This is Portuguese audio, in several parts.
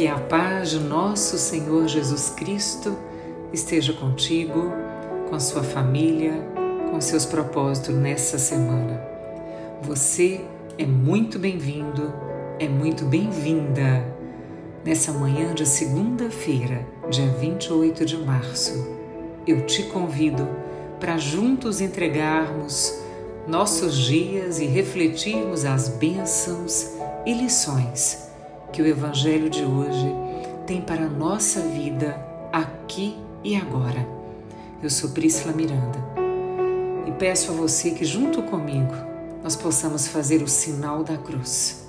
Que a paz de nosso Senhor Jesus Cristo esteja contigo, com sua família, com seus propósitos nessa semana. Você é muito bem-vindo, é muito bem-vinda nessa manhã de segunda-feira, dia 28 de março. Eu te convido para juntos entregarmos nossos dias e refletirmos as bênçãos e lições que o Evangelho de hoje tem para a nossa vida aqui e agora. Eu sou Priscila Miranda e peço a você que, junto comigo, nós possamos fazer o sinal da cruz.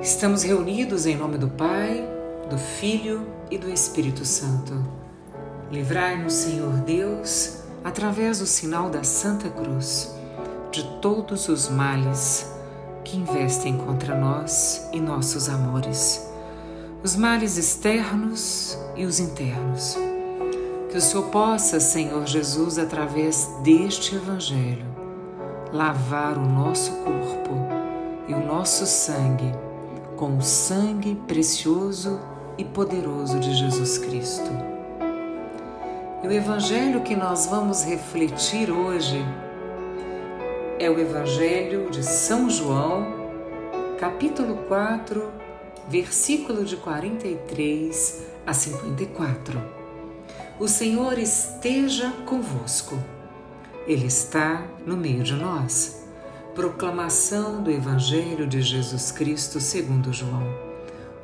Estamos reunidos em nome do Pai, do Filho e do Espírito Santo. Livrai-nos, Senhor Deus, através do sinal da Santa Cruz, de todos os males que investem contra nós e nossos amores, os males externos e os internos. Que o Senhor possa, Senhor Jesus, através deste Evangelho, lavar o nosso corpo e o nosso sangue com o sangue precioso e poderoso de Jesus Cristo. E o Evangelho que nós vamos refletir hoje é o Evangelho de São João, capítulo 4, versículo de 43 a 54. O Senhor esteja convosco. Ele está no meio de nós. Proclamação do Evangelho de Jesus Cristo segundo João.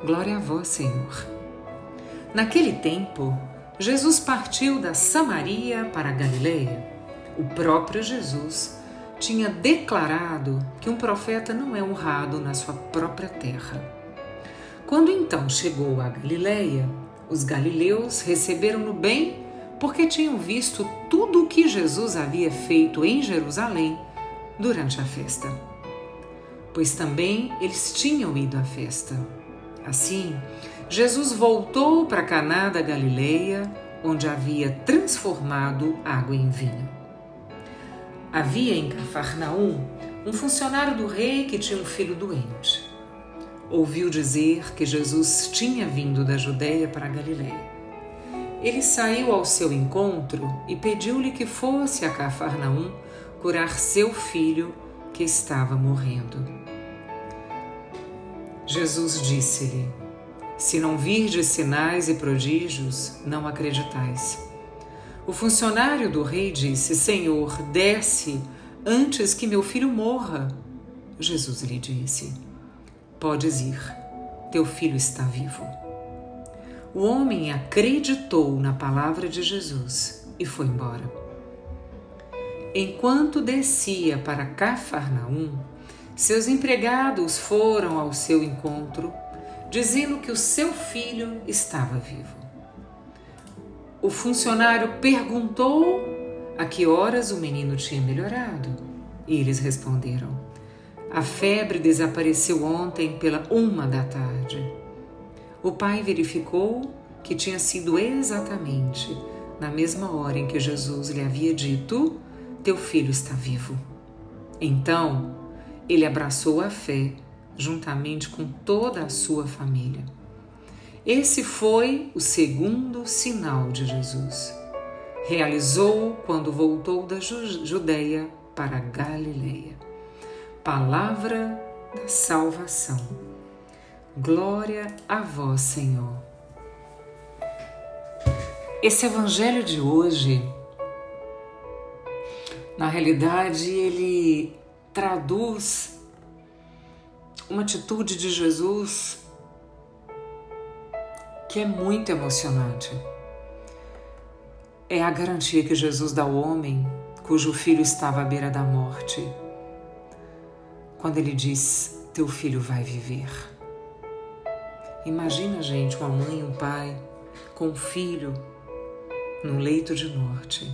Glória a vós, Senhor. Naquele tempo, Jesus partiu da Samaria para a Galileia. O próprio Jesus tinha declarado que um profeta não é honrado na sua própria terra. Quando então chegou a Galiléia, os galileus receberam-no bem porque tinham visto tudo o que Jesus havia feito em Jerusalém durante a festa. Pois também eles tinham ido à festa. Assim, Jesus voltou para Caná da Galileia, onde havia transformado água em vinho. Havia em Cafarnaum um funcionário do rei que tinha um filho doente. Ouviu dizer que Jesus tinha vindo da Judéia para a Galiléia. Ele saiu ao seu encontro e pediu-lhe que fosse a Cafarnaum curar seu filho que estava morrendo. Jesus disse-lhe: Se não virdes sinais e prodígios, não acreditais. O funcionário do rei disse: Senhor, desce antes que meu filho morra. Jesus lhe disse: Podes ir, teu filho está vivo. O homem acreditou na palavra de Jesus e foi embora. Enquanto descia para Cafarnaum, seus empregados foram ao seu encontro, dizendo que o seu filho estava vivo. O funcionário perguntou a que horas o menino tinha melhorado. E eles responderam: A febre desapareceu ontem pela uma da tarde. O pai verificou que tinha sido exatamente na mesma hora em que Jesus lhe havia dito: Teu filho está vivo. Então, ele abraçou a fé juntamente com toda a sua família. Esse foi o segundo sinal de Jesus. Realizou quando voltou da Judéia para Galileia. Palavra da salvação. Glória a vós, Senhor. Esse evangelho de hoje, na realidade, ele traduz uma atitude de Jesus que é muito emocionante. É a garantia que Jesus dá ao homem cujo filho estava à beira da morte, quando ele diz: Teu filho vai viver. Imagina, gente, uma mãe e um pai com um filho no leito de morte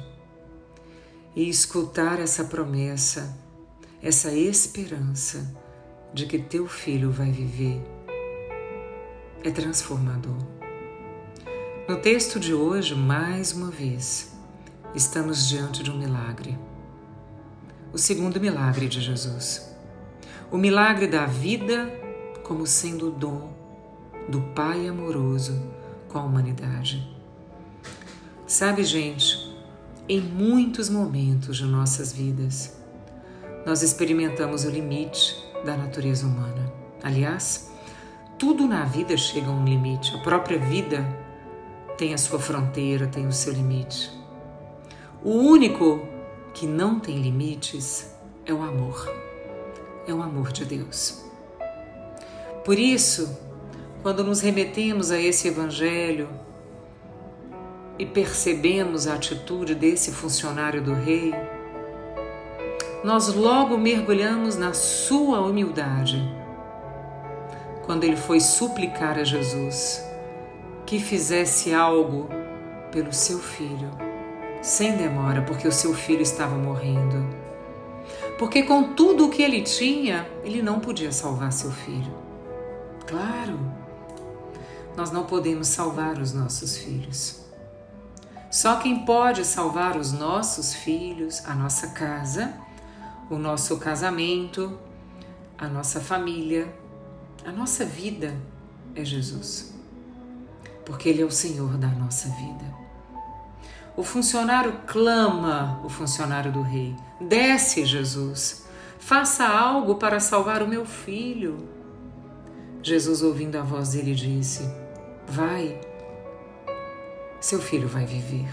e escutar essa promessa, essa esperança de que teu filho vai viver é transformador. No texto de hoje, mais uma vez, estamos diante de um milagre. O segundo milagre de Jesus. O milagre da vida como sendo dom do Pai amoroso com a humanidade. Sabe, gente, em muitos momentos de nossas vidas, nós experimentamos o limite da natureza humana. Aliás, tudo na vida chega a um limite, a própria vida tem a sua fronteira, tem o seu limite. O único que não tem limites é o amor, é o amor de Deus. Por isso, quando nos remetemos a esse Evangelho e percebemos a atitude desse funcionário do Rei, nós logo mergulhamos na sua humildade. Quando ele foi suplicar a Jesus que fizesse algo pelo seu filho, sem demora, porque o seu filho estava morrendo. Porque com tudo o que ele tinha, ele não podia salvar seu filho. Claro, nós não podemos salvar os nossos filhos. Só quem pode salvar os nossos filhos, a nossa casa, o nosso casamento, a nossa família, a nossa vida é Jesus porque Ele é o Senhor da nossa vida. O funcionário clama, o funcionário do rei: Desce, Jesus, faça algo para salvar o meu filho. Jesus, ouvindo a voz dele, disse: Vai, seu filho vai viver.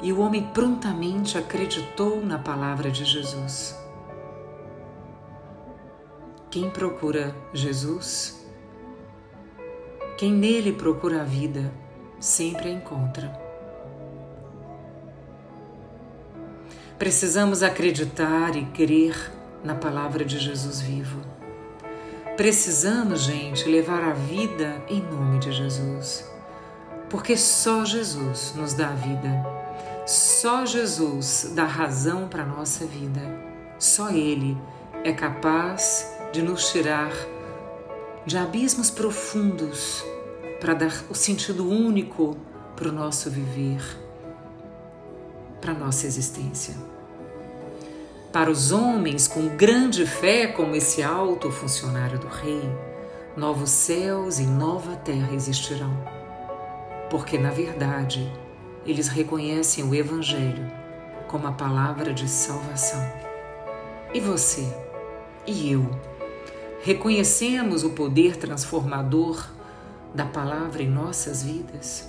E o homem prontamente acreditou na palavra de Jesus. Quem procura Jesus quem nele procura a vida sempre a encontra. Precisamos acreditar e crer na palavra de Jesus vivo. Precisamos, gente, levar a vida em nome de Jesus. Porque só Jesus nos dá a vida. Só Jesus dá razão para a nossa vida. Só Ele é capaz de nos tirar de abismos profundos para dar o sentido único para o nosso viver, para a nossa existência. Para os homens com grande fé, como esse alto funcionário do Rei, novos céus e nova terra existirão. Porque, na verdade, eles reconhecem o Evangelho como a palavra de salvação. E você? E eu? Reconhecemos o poder transformador da palavra em nossas vidas?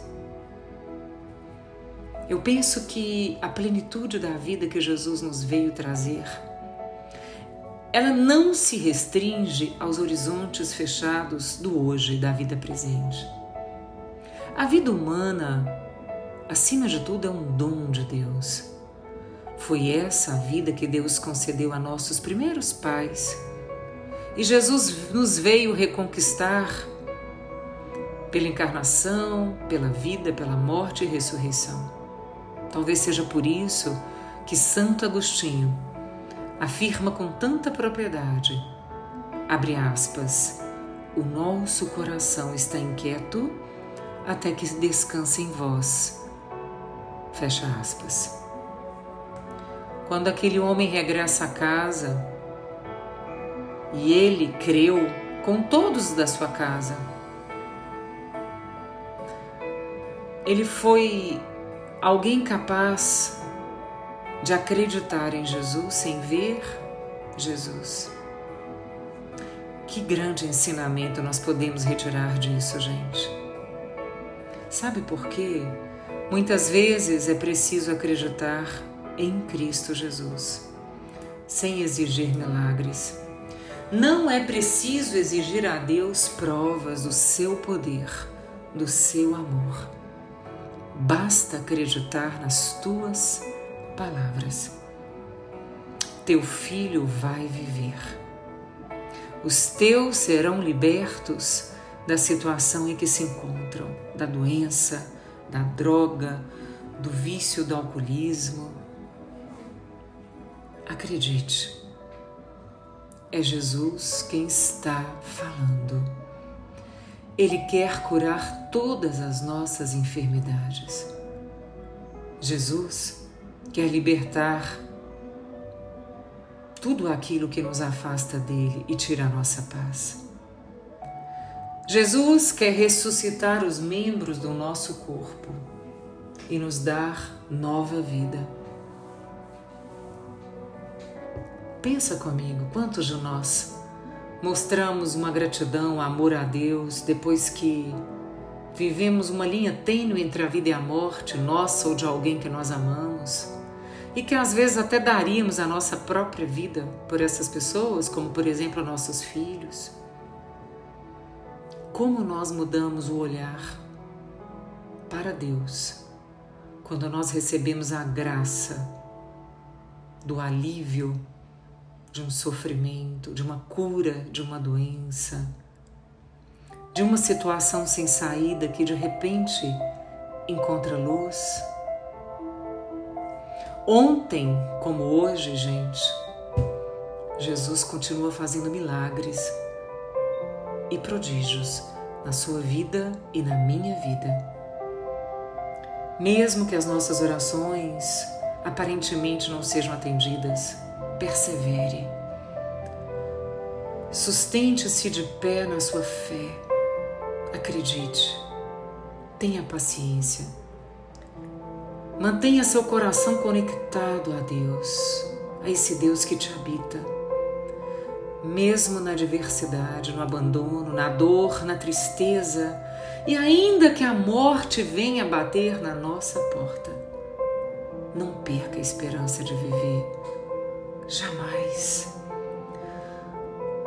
Eu penso que a plenitude da vida que Jesus nos veio trazer, ela não se restringe aos horizontes fechados do hoje, da vida presente. A vida humana, acima de tudo, é um dom de Deus. Foi essa a vida que Deus concedeu a nossos primeiros pais e Jesus nos veio reconquistar pela encarnação, pela vida, pela morte e ressurreição. Talvez seja por isso que Santo Agostinho afirma com tanta propriedade, abre aspas, o nosso coração está inquieto até que descanse em vós. Fecha aspas. Quando aquele homem regressa a casa, e ele creu com todos da sua casa. Ele foi alguém capaz de acreditar em Jesus sem ver Jesus. Que grande ensinamento nós podemos retirar disso, gente. Sabe por quê? Muitas vezes é preciso acreditar em Cristo Jesus, sem exigir milagres. Não é preciso exigir a Deus provas do seu poder, do seu amor. Basta acreditar nas tuas palavras. Teu filho vai viver. Os teus serão libertos da situação em que se encontram, da doença, da droga, do vício do alcoolismo. Acredite é Jesus quem está falando. Ele quer curar todas as nossas enfermidades. Jesus quer libertar tudo aquilo que nos afasta dele e tira a nossa paz. Jesus quer ressuscitar os membros do nosso corpo e nos dar nova vida. Pensa comigo, quantos de nós mostramos uma gratidão, amor a Deus depois que vivemos uma linha tênue entre a vida e a morte, nossa ou de alguém que nós amamos, e que às vezes até daríamos a nossa própria vida por essas pessoas, como por exemplo nossos filhos. Como nós mudamos o olhar para Deus quando nós recebemos a graça do alívio de um sofrimento, de uma cura de uma doença, de uma situação sem saída que de repente encontra luz. Ontem, como hoje, gente, Jesus continua fazendo milagres e prodígios na sua vida e na minha vida. Mesmo que as nossas orações aparentemente não sejam atendidas, persevere. Sustente-se de pé na sua fé. Acredite. Tenha paciência. Mantenha seu coração conectado a Deus, a esse Deus que te habita mesmo na adversidade, no abandono, na dor, na tristeza, e ainda que a morte venha bater na nossa porta, não perca a esperança de viver. Jamais.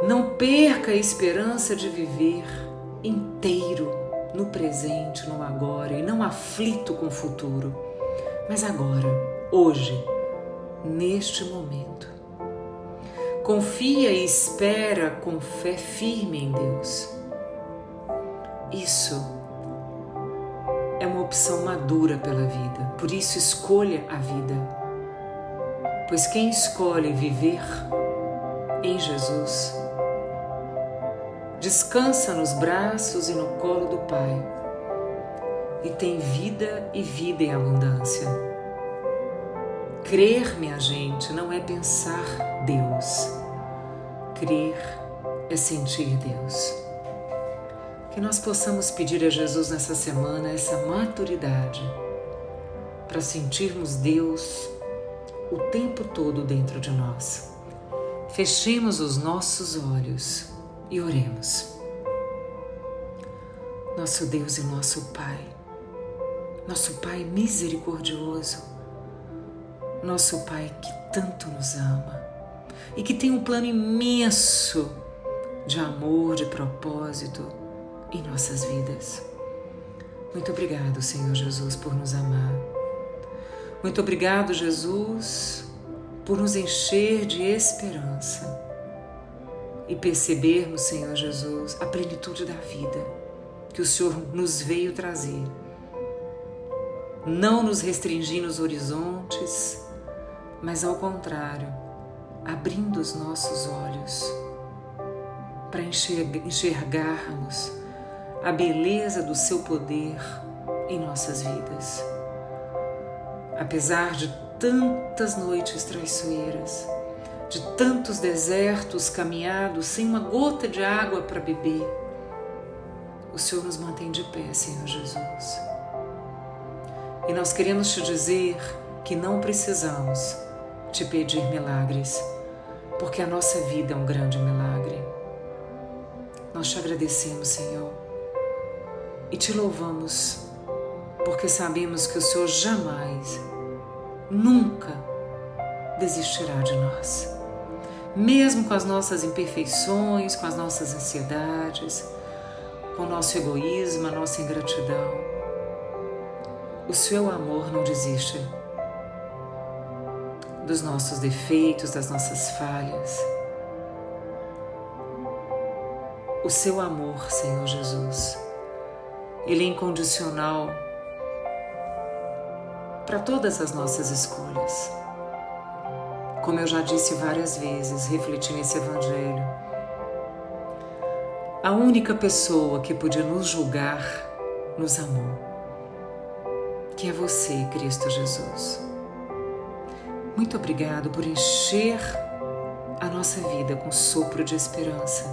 Não perca a esperança de viver inteiro no presente, no agora e não aflito com o futuro, mas agora, hoje, neste momento Confia e espera com fé firme em Deus. Isso é uma opção madura pela vida, por isso escolha a vida. Pois quem escolhe viver em Jesus descansa nos braços e no colo do Pai e tem vida e vida em abundância. Crer, minha gente, não é pensar Deus. Crer é sentir Deus. Que nós possamos pedir a Jesus nessa semana essa maturidade para sentirmos Deus o tempo todo dentro de nós. Fechemos os nossos olhos e oremos. Nosso Deus e nosso Pai, nosso Pai misericordioso, nosso Pai que tanto nos ama e que tem um plano imenso de amor, de propósito em nossas vidas. Muito obrigado, Senhor Jesus, por nos amar. Muito obrigado, Jesus, por nos encher de esperança e percebermos, Senhor Jesus, a plenitude da vida que o Senhor nos veio trazer. Não nos restringir nos horizontes, mas ao contrário, abrindo os nossos olhos para enxergarmos a beleza do seu poder em nossas vidas. Apesar de tantas noites traiçoeiras, de tantos desertos caminhados sem uma gota de água para beber, o Senhor nos mantém de pé, Senhor Jesus. E nós queremos te dizer que não precisamos te pedir milagres, porque a nossa vida é um grande milagre. Nós te agradecemos, Senhor, e te louvamos, porque sabemos que o Senhor jamais, nunca desistirá de nós. Mesmo com as nossas imperfeições, com as nossas ansiedades, com o nosso egoísmo, a nossa ingratidão, o seu amor não desiste dos nossos defeitos, das nossas falhas. O seu amor, Senhor Jesus, ele é incondicional para todas as nossas escolhas. Como eu já disse várias vezes, refletindo esse Evangelho, a única pessoa que podia nos julgar nos amou, que é você, Cristo Jesus. Muito obrigado por encher a nossa vida com sopro de esperança.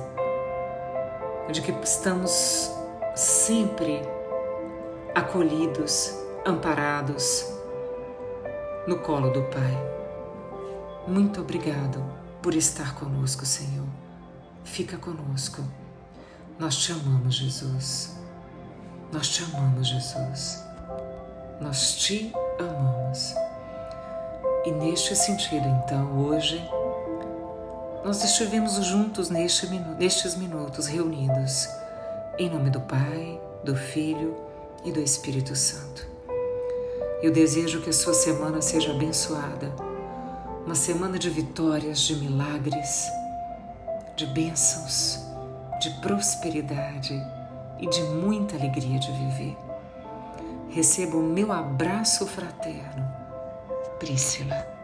de que estamos sempre acolhidos, amparados no colo do Pai. Muito obrigado por estar conosco, Senhor. Fica conosco. Nós te amamos, Jesus. Nós te amamos, Jesus. Nós te amamos. E neste sentido, então, hoje, nós estivemos juntos neste, nestes minutos reunidos, em nome do Pai, do Filho e do Espírito Santo. Eu desejo que a sua semana seja abençoada, uma semana de vitórias, de milagres, de bênçãos, de prosperidade e de muita alegria de viver. Receba o meu abraço fraterno Priscila.